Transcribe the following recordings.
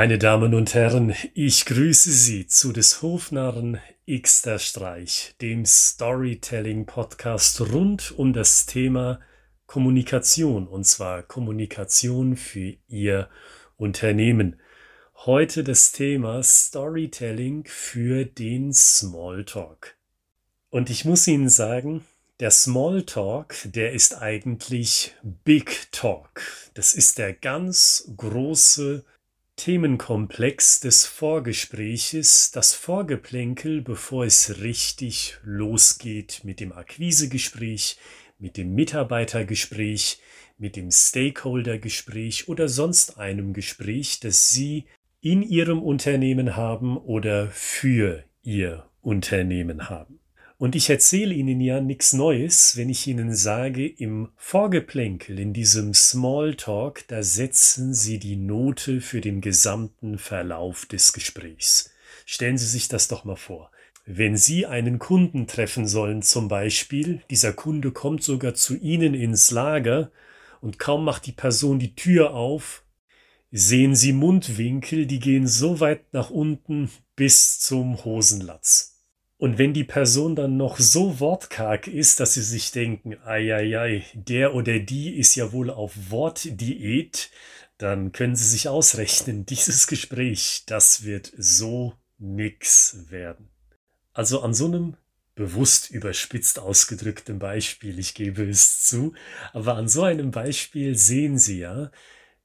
Meine Damen und Herren, ich grüße Sie zu des Hofnarren Xter Streich, dem Storytelling-Podcast rund um das Thema Kommunikation, und zwar Kommunikation für Ihr Unternehmen. Heute das Thema Storytelling für den Smalltalk. Und ich muss Ihnen sagen, der Smalltalk, der ist eigentlich Big Talk. Das ist der ganz große Themenkomplex des Vorgespräches, das Vorgeplänkel, bevor es richtig losgeht mit dem Akquisegespräch, mit dem Mitarbeitergespräch, mit dem Stakeholdergespräch oder sonst einem Gespräch, das Sie in Ihrem Unternehmen haben oder für Ihr Unternehmen haben. Und ich erzähle Ihnen ja nichts Neues, wenn ich Ihnen sage, im Vorgeplänkel, in diesem Smalltalk, da setzen Sie die Note für den gesamten Verlauf des Gesprächs. Stellen Sie sich das doch mal vor. Wenn Sie einen Kunden treffen sollen zum Beispiel, dieser Kunde kommt sogar zu Ihnen ins Lager und kaum macht die Person die Tür auf, sehen Sie Mundwinkel, die gehen so weit nach unten bis zum Hosenlatz. Und wenn die Person dann noch so wortkarg ist, dass sie sich denken, ei, der oder die ist ja wohl auf Wortdiät, dann können sie sich ausrechnen, dieses Gespräch, das wird so nix werden. Also an so einem bewusst überspitzt ausgedrückten Beispiel, ich gebe es zu, aber an so einem Beispiel sehen Sie ja,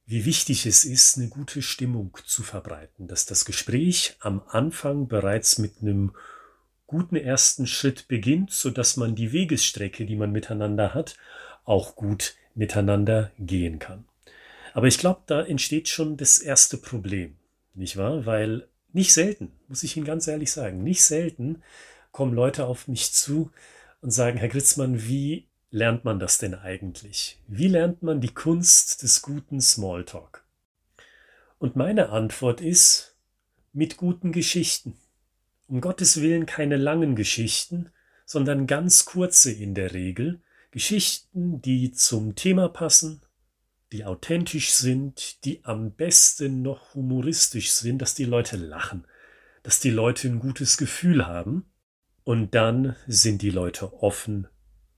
wie wichtig es ist, eine gute Stimmung zu verbreiten, dass das Gespräch am Anfang bereits mit einem guten ersten Schritt beginnt, so dass man die Wegesstrecke, die man miteinander hat, auch gut miteinander gehen kann. Aber ich glaube, da entsteht schon das erste Problem, nicht wahr? Weil nicht selten, muss ich Ihnen ganz ehrlich sagen, nicht selten kommen Leute auf mich zu und sagen, Herr Gritzmann, wie lernt man das denn eigentlich? Wie lernt man die Kunst des guten Smalltalk? Und meine Antwort ist mit guten Geschichten. Um Gottes Willen keine langen Geschichten, sondern ganz kurze in der Regel, Geschichten, die zum Thema passen, die authentisch sind, die am besten noch humoristisch sind, dass die Leute lachen, dass die Leute ein gutes Gefühl haben, und dann sind die Leute offen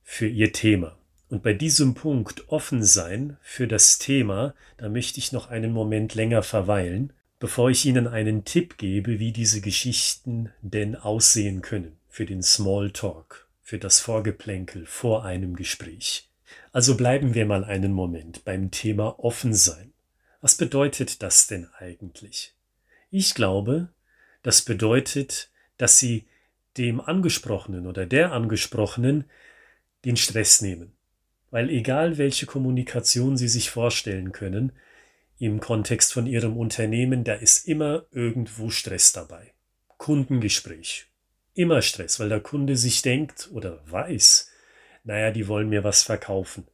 für ihr Thema. Und bei diesem Punkt offen sein für das Thema, da möchte ich noch einen Moment länger verweilen, bevor ich Ihnen einen Tipp gebe, wie diese Geschichten denn aussehen können für den Smalltalk, für das Vorgeplänkel vor einem Gespräch. Also bleiben wir mal einen Moment beim Thema offen sein. Was bedeutet das denn eigentlich? Ich glaube, das bedeutet, dass Sie dem Angesprochenen oder der Angesprochenen den Stress nehmen. Weil egal welche Kommunikation Sie sich vorstellen können, im Kontext von Ihrem Unternehmen, da ist immer irgendwo Stress dabei. Kundengespräch. Immer Stress, weil der Kunde sich denkt oder weiß, naja, die wollen mir was verkaufen.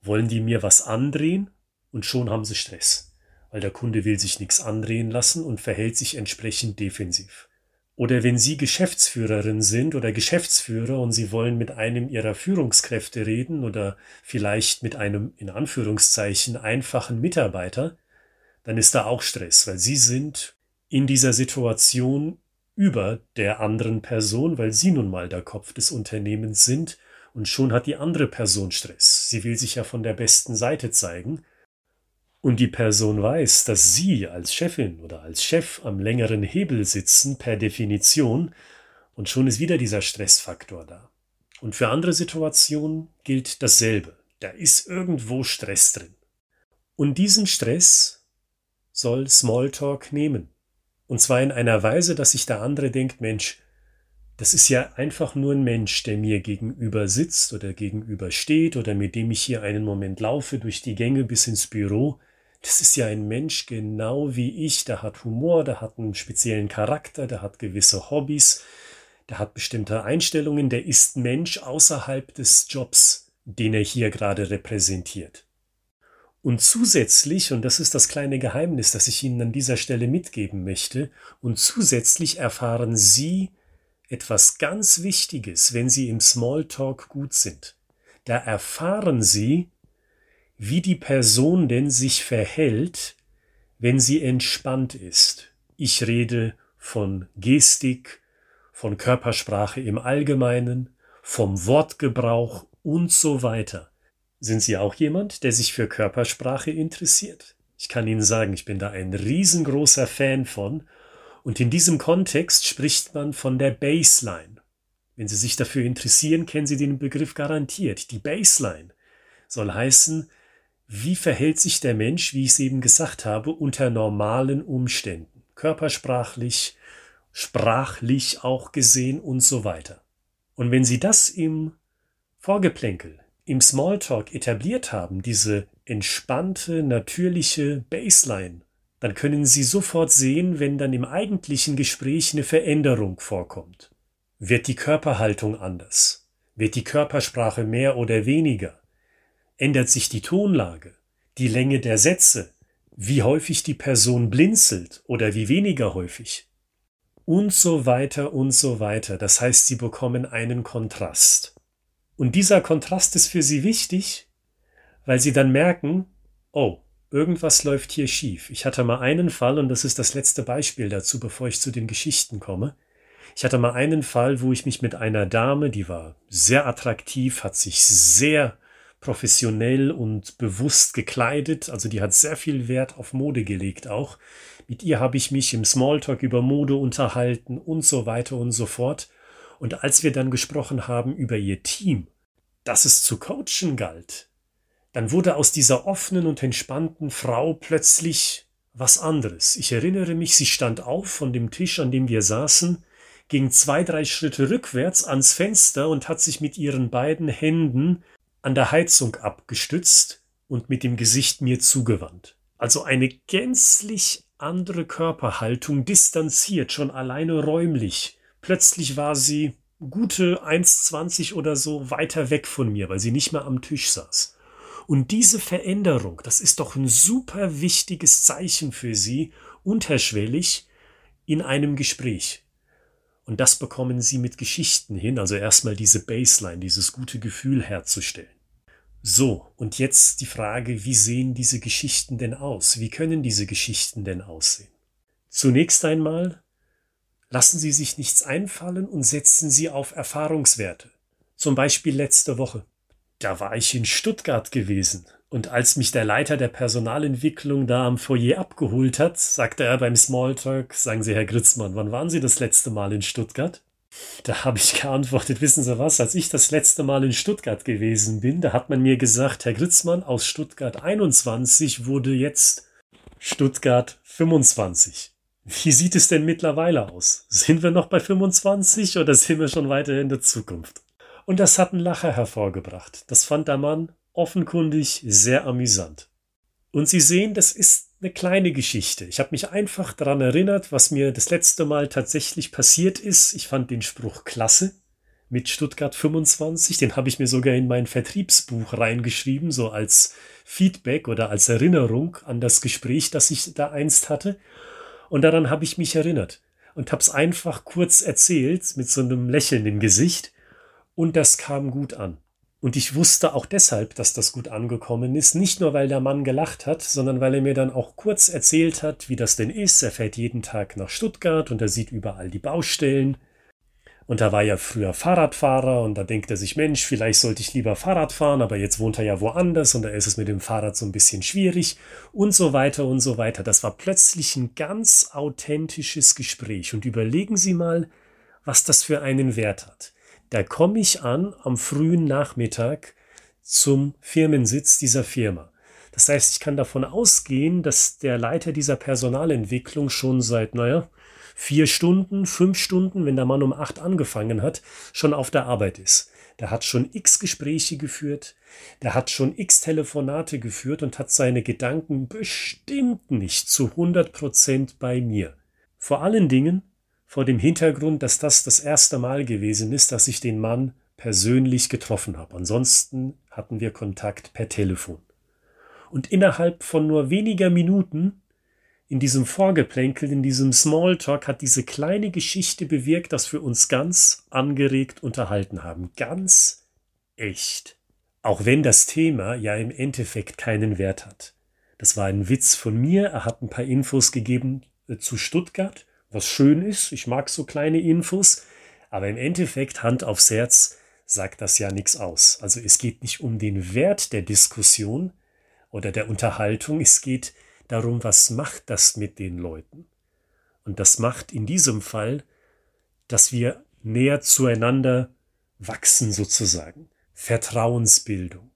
Wollen die mir was andrehen? Und schon haben sie Stress, weil der Kunde will sich nichts andrehen lassen und verhält sich entsprechend defensiv. Oder wenn Sie Geschäftsführerin sind oder Geschäftsführer und Sie wollen mit einem Ihrer Führungskräfte reden oder vielleicht mit einem in Anführungszeichen einfachen Mitarbeiter, dann ist da auch Stress, weil Sie sind in dieser Situation über der anderen Person, weil Sie nun mal der Kopf des Unternehmens sind und schon hat die andere Person Stress. Sie will sich ja von der besten Seite zeigen und die Person weiß, dass sie als Chefin oder als Chef am längeren Hebel sitzen per Definition, und schon ist wieder dieser Stressfaktor da. Und für andere Situationen gilt dasselbe. Da ist irgendwo Stress drin. Und diesen Stress soll Smalltalk nehmen. Und zwar in einer Weise, dass sich der andere denkt, Mensch, das ist ja einfach nur ein Mensch, der mir gegenüber sitzt oder gegenüber steht oder mit dem ich hier einen Moment laufe durch die Gänge bis ins Büro das ist ja ein Mensch genau wie ich, der hat Humor, der hat einen speziellen Charakter, der hat gewisse Hobbys, der hat bestimmte Einstellungen, der ist Mensch außerhalb des Jobs, den er hier gerade repräsentiert. Und zusätzlich, und das ist das kleine Geheimnis, das ich Ihnen an dieser Stelle mitgeben möchte, und zusätzlich erfahren Sie etwas ganz Wichtiges, wenn Sie im Smalltalk gut sind. Da erfahren Sie, wie die Person denn sich verhält, wenn sie entspannt ist. Ich rede von Gestik, von Körpersprache im Allgemeinen, vom Wortgebrauch und so weiter. Sind Sie auch jemand, der sich für Körpersprache interessiert? Ich kann Ihnen sagen, ich bin da ein riesengroßer Fan von. Und in diesem Kontext spricht man von der Baseline. Wenn Sie sich dafür interessieren, kennen Sie den Begriff garantiert. Die Baseline soll heißen, wie verhält sich der Mensch, wie ich es eben gesagt habe, unter normalen Umständen, körpersprachlich, sprachlich auch gesehen und so weiter. Und wenn Sie das im Vorgeplänkel, im Smalltalk etabliert haben, diese entspannte, natürliche Baseline, dann können Sie sofort sehen, wenn dann im eigentlichen Gespräch eine Veränderung vorkommt. Wird die Körperhaltung anders? Wird die Körpersprache mehr oder weniger? Ändert sich die Tonlage, die Länge der Sätze, wie häufig die Person blinzelt oder wie weniger häufig? Und so weiter und so weiter. Das heißt, Sie bekommen einen Kontrast. Und dieser Kontrast ist für Sie wichtig, weil Sie dann merken, oh, irgendwas läuft hier schief. Ich hatte mal einen Fall, und das ist das letzte Beispiel dazu, bevor ich zu den Geschichten komme. Ich hatte mal einen Fall, wo ich mich mit einer Dame, die war sehr attraktiv, hat sich sehr professionell und bewusst gekleidet. Also die hat sehr viel Wert auf Mode gelegt auch. Mit ihr habe ich mich im Smalltalk über Mode unterhalten und so weiter und so fort. Und als wir dann gesprochen haben über ihr Team, das es zu coachen galt, dann wurde aus dieser offenen und entspannten Frau plötzlich was anderes. Ich erinnere mich, sie stand auf von dem Tisch, an dem wir saßen, ging zwei, drei Schritte rückwärts ans Fenster und hat sich mit ihren beiden Händen an der Heizung abgestützt und mit dem Gesicht mir zugewandt. Also eine gänzlich andere Körperhaltung, distanziert, schon alleine räumlich. Plötzlich war sie gute 1,20 oder so weiter weg von mir, weil sie nicht mehr am Tisch saß. Und diese Veränderung, das ist doch ein super wichtiges Zeichen für Sie, unterschwellig, in einem Gespräch. Und das bekommen Sie mit Geschichten hin, also erstmal diese Baseline, dieses gute Gefühl herzustellen. So, und jetzt die Frage, wie sehen diese Geschichten denn aus? Wie können diese Geschichten denn aussehen? Zunächst einmal, lassen Sie sich nichts einfallen und setzen Sie auf Erfahrungswerte. Zum Beispiel letzte Woche. Da war ich in Stuttgart gewesen und als mich der Leiter der Personalentwicklung da am Foyer abgeholt hat, sagte er beim Smalltalk, sagen Sie, Herr Gritzmann, wann waren Sie das letzte Mal in Stuttgart? Da habe ich geantwortet, wissen Sie was, als ich das letzte Mal in Stuttgart gewesen bin, da hat man mir gesagt, Herr Gritzmann, aus Stuttgart 21 wurde jetzt Stuttgart 25. Wie sieht es denn mittlerweile aus? Sind wir noch bei 25 oder sind wir schon weiter in der Zukunft? Und das hat einen Lacher hervorgebracht. Das fand der Mann offenkundig sehr amüsant. Und Sie sehen, das ist eine kleine Geschichte. Ich habe mich einfach daran erinnert, was mir das letzte Mal tatsächlich passiert ist. Ich fand den Spruch klasse mit Stuttgart 25. Den habe ich mir sogar in mein Vertriebsbuch reingeschrieben, so als Feedback oder als Erinnerung an das Gespräch, das ich da einst hatte. Und daran habe ich mich erinnert und habe es einfach kurz erzählt mit so einem Lächeln im Gesicht. Und das kam gut an. Und ich wusste auch deshalb, dass das gut angekommen ist, nicht nur weil der Mann gelacht hat, sondern weil er mir dann auch kurz erzählt hat, wie das denn ist. Er fährt jeden Tag nach Stuttgart und er sieht überall die Baustellen. Und er war ja früher Fahrradfahrer und da denkt er sich, Mensch, vielleicht sollte ich lieber Fahrrad fahren, aber jetzt wohnt er ja woanders und da ist es mit dem Fahrrad so ein bisschen schwierig und so weiter und so weiter. Das war plötzlich ein ganz authentisches Gespräch und überlegen Sie mal, was das für einen Wert hat. Da komme ich an am frühen Nachmittag zum Firmensitz dieser Firma. Das heißt, ich kann davon ausgehen, dass der Leiter dieser Personalentwicklung schon seit, naja, vier Stunden, fünf Stunden, wenn der Mann um acht angefangen hat, schon auf der Arbeit ist. Der hat schon x Gespräche geführt, der hat schon x Telefonate geführt und hat seine Gedanken bestimmt nicht zu 100 Prozent bei mir. Vor allen Dingen vor dem Hintergrund, dass das das erste Mal gewesen ist, dass ich den Mann persönlich getroffen habe. Ansonsten hatten wir Kontakt per Telefon. Und innerhalb von nur weniger Minuten in diesem Vorgeplänkel, in diesem Smalltalk hat diese kleine Geschichte bewirkt, dass wir uns ganz angeregt unterhalten haben. Ganz echt. Auch wenn das Thema ja im Endeffekt keinen Wert hat. Das war ein Witz von mir. Er hat ein paar Infos gegeben äh, zu Stuttgart, was schön ist. Ich mag so kleine Infos. Aber im Endeffekt, Hand aufs Herz, sagt das ja nichts aus. Also es geht nicht um den Wert der Diskussion oder der Unterhaltung. Es geht darum, was macht das mit den Leuten. Und das macht in diesem Fall, dass wir näher zueinander wachsen sozusagen. Vertrauensbildung,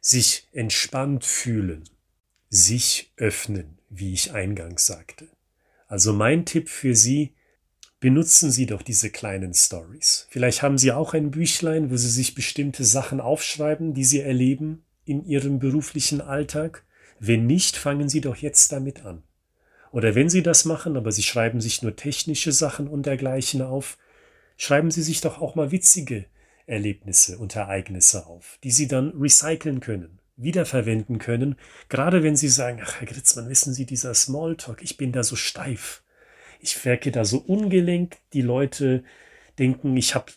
sich entspannt fühlen, sich öffnen, wie ich eingangs sagte. Also mein Tipp für Sie, benutzen Sie doch diese kleinen Stories. Vielleicht haben Sie auch ein Büchlein, wo Sie sich bestimmte Sachen aufschreiben, die Sie erleben in Ihrem beruflichen Alltag. Wenn nicht, fangen Sie doch jetzt damit an. Oder wenn Sie das machen, aber Sie schreiben sich nur technische Sachen und dergleichen auf, schreiben Sie sich doch auch mal witzige Erlebnisse und Ereignisse auf, die Sie dann recyceln können, wiederverwenden können, gerade wenn Sie sagen, ach Herr Gritzmann, wissen Sie, dieser Smalltalk, ich bin da so steif, ich werke da so ungelenkt, die Leute denken, ich habe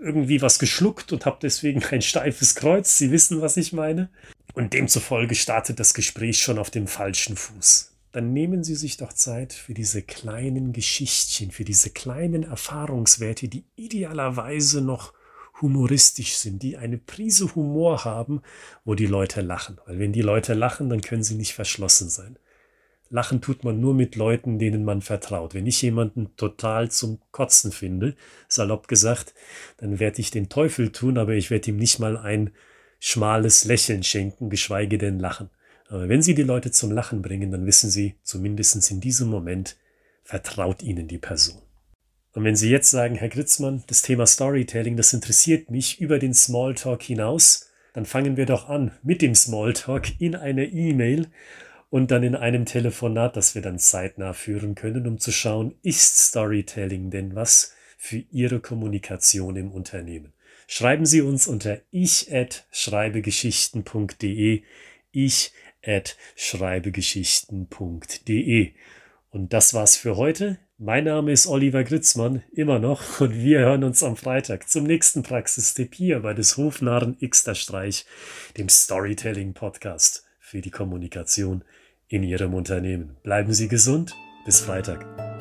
irgendwie was geschluckt und habe deswegen ein steifes Kreuz, Sie wissen, was ich meine. Und demzufolge startet das Gespräch schon auf dem falschen Fuß. Dann nehmen Sie sich doch Zeit für diese kleinen Geschichtchen, für diese kleinen Erfahrungswerte, die idealerweise noch humoristisch sind, die eine Prise Humor haben, wo die Leute lachen. Weil wenn die Leute lachen, dann können sie nicht verschlossen sein. Lachen tut man nur mit Leuten, denen man vertraut. Wenn ich jemanden total zum Kotzen finde, salopp gesagt, dann werde ich den Teufel tun, aber ich werde ihm nicht mal ein schmales Lächeln schenken, geschweige denn lachen. Aber wenn Sie die Leute zum Lachen bringen, dann wissen Sie, zumindest in diesem Moment, vertraut Ihnen die Person. Und wenn Sie jetzt sagen, Herr Gritzmann, das Thema Storytelling, das interessiert mich über den Smalltalk hinaus, dann fangen wir doch an mit dem Smalltalk in einer E-Mail und dann in einem Telefonat, das wir dann zeitnah führen können, um zu schauen, ist Storytelling denn was für Ihre Kommunikation im Unternehmen? Schreiben Sie uns unter ich@schreibegeschichten.de ich at schreibegeschichten.de. Und das war's für heute. Mein Name ist Oliver Gritzmann, immer noch, und wir hören uns am Freitag zum nächsten Praxistipp hier bei des Hofnarren Xter Streich, dem Storytelling Podcast für die Kommunikation in Ihrem Unternehmen. Bleiben Sie gesund, bis Freitag.